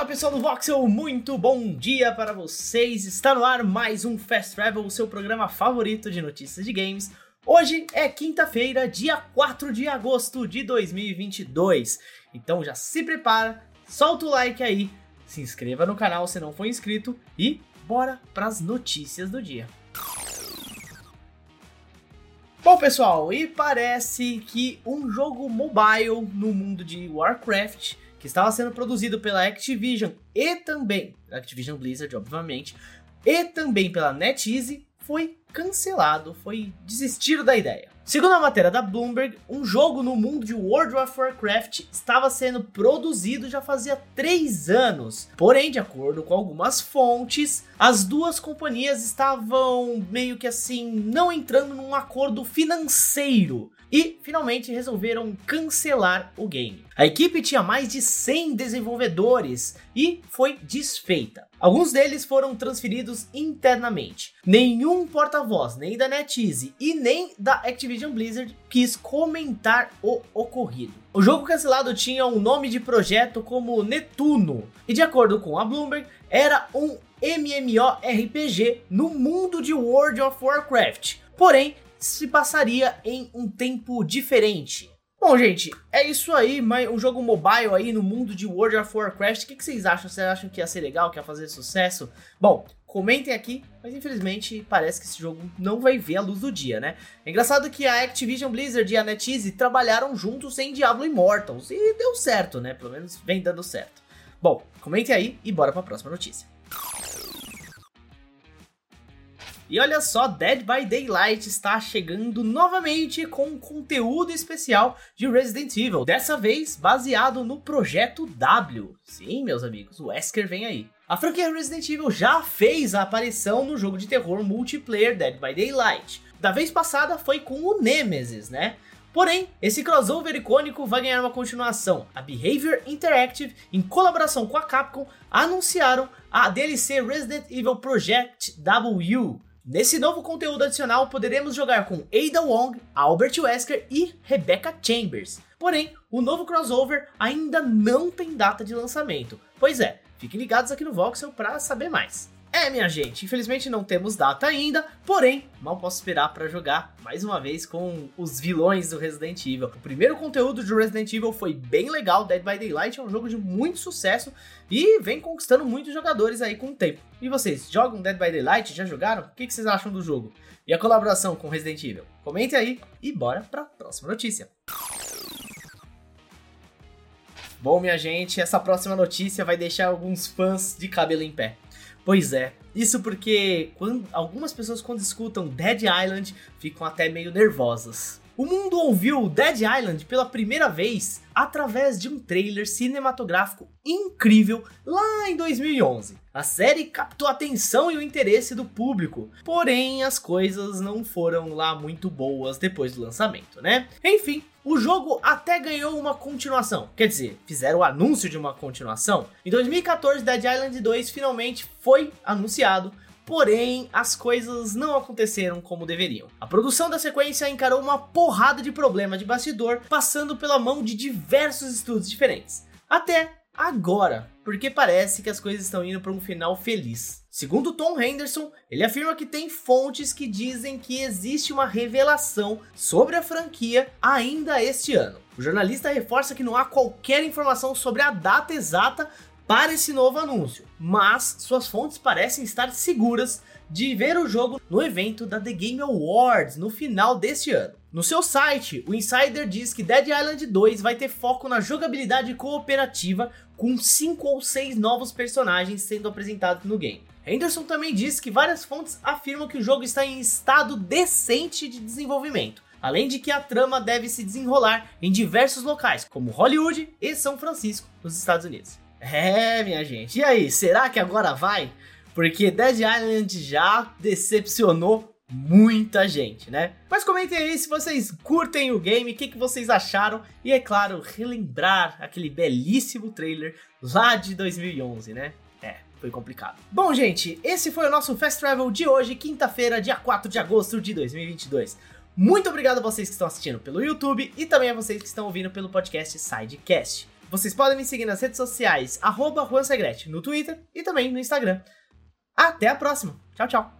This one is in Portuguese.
Fala pessoal do Voxel, muito bom dia para vocês! Está no ar mais um Fast Travel, o seu programa favorito de notícias de games. Hoje é quinta-feira, dia 4 de agosto de 2022. Então já se prepara, solta o like aí, se inscreva no canal se não for inscrito e bora para as notícias do dia. Bom, pessoal, e parece que um jogo mobile no mundo de Warcraft, que estava sendo produzido pela Activision e também, Activision Blizzard, obviamente, e também pela NetEase, foi cancelado, foi desistido da ideia. Segundo a matéria da Bloomberg, um jogo no mundo de World of Warcraft estava sendo produzido já fazia três anos. Porém, de acordo com algumas fontes, as duas companhias estavam meio que assim, não entrando num acordo financeiro e finalmente resolveram cancelar o game. A equipe tinha mais de 100 desenvolvedores e foi desfeita. Alguns deles foram transferidos internamente. Nenhum porta-voz, nem da NetEase e nem da Activision Blizzard, quis comentar o ocorrido. O jogo cancelado tinha um nome de projeto como Netuno, e de acordo com a Bloomberg, era um MMORPG no mundo de World of Warcraft. Porém, se passaria em um tempo diferente. Bom, gente, é isso aí, um jogo mobile aí no mundo de World of Warcraft. O que, vocês acham? Vocês acham que ia ser legal, que ia fazer sucesso? Bom, comentem aqui, mas infelizmente parece que esse jogo não vai ver a luz do dia, né? É engraçado que a Activision Blizzard e a NetEase trabalharam juntos em Diablo Immortals e deu certo, né? Pelo menos vem dando certo. Bom, comentem aí e bora para a próxima notícia. E olha só, Dead by Daylight está chegando novamente com um conteúdo especial de Resident Evil, dessa vez baseado no projeto W. Sim, meus amigos, o Wesker vem aí. A franquia Resident Evil já fez a aparição no jogo de terror multiplayer Dead by Daylight. Da vez passada foi com o Nemesis, né? Porém, esse crossover icônico vai ganhar uma continuação. A Behavior Interactive, em colaboração com a Capcom, anunciaram a DLC Resident Evil Project W. Nesse novo conteúdo adicional, poderemos jogar com Ada Wong, Albert Wesker e Rebecca Chambers. Porém, o novo crossover ainda não tem data de lançamento. Pois é, fiquem ligados aqui no Voxel para saber mais. É, minha gente, infelizmente não temos data ainda, porém, mal posso esperar para jogar mais uma vez com os vilões do Resident Evil. O primeiro conteúdo de Resident Evil foi bem legal, Dead by Daylight é um jogo de muito sucesso e vem conquistando muitos jogadores aí com o tempo. E vocês, jogam Dead by Daylight? Já jogaram? O que vocês acham do jogo? E a colaboração com Resident Evil? Comente aí e bora para a próxima notícia. Bom, minha gente, essa próxima notícia vai deixar alguns fãs de cabelo em pé. Pois é, isso porque quando, algumas pessoas quando escutam Dead Island ficam até meio nervosas. O mundo ouviu Dead Island pela primeira vez através de um trailer cinematográfico incrível lá em 2011. A série captou a atenção e o interesse do público, porém as coisas não foram lá muito boas depois do lançamento, né? Enfim, o jogo até ganhou uma continuação, quer dizer, fizeram o anúncio de uma continuação. Em 2014, Dead Island 2 finalmente foi anunciado, porém as coisas não aconteceram como deveriam. A produção da sequência encarou uma porrada de problema de bastidor, passando pela mão de diversos estudos diferentes. Até agora, porque parece que as coisas estão indo para um final feliz. Segundo Tom Henderson, ele afirma que tem fontes que dizem que existe uma revelação sobre a franquia ainda este ano. O jornalista reforça que não há qualquer informação sobre a data exata para esse novo anúncio, mas suas fontes parecem estar seguras de ver o jogo no evento da The Game Awards no final deste ano. No seu site, o Insider diz que Dead Island 2 vai ter foco na jogabilidade cooperativa com 5 ou 6 novos personagens sendo apresentados no game. Henderson também diz que várias fontes afirmam que o jogo está em estado decente de desenvolvimento, além de que a trama deve se desenrolar em diversos locais, como Hollywood e São Francisco, nos Estados Unidos. É, minha gente, e aí, será que agora vai? Porque Dead Island já decepcionou muita gente, né? Mas comentem aí se vocês curtem o game, o que, que vocês acharam e, é claro, relembrar aquele belíssimo trailer lá de 2011, né? É, foi complicado. Bom, gente, esse foi o nosso Fast Travel de hoje, quinta-feira, dia 4 de agosto de 2022. Muito obrigado a vocês que estão assistindo pelo YouTube e também a vocês que estão ouvindo pelo podcast Sidecast. Vocês podem me seguir nas redes sociais, arroba no Twitter e também no Instagram. Até a próxima. Tchau, tchau.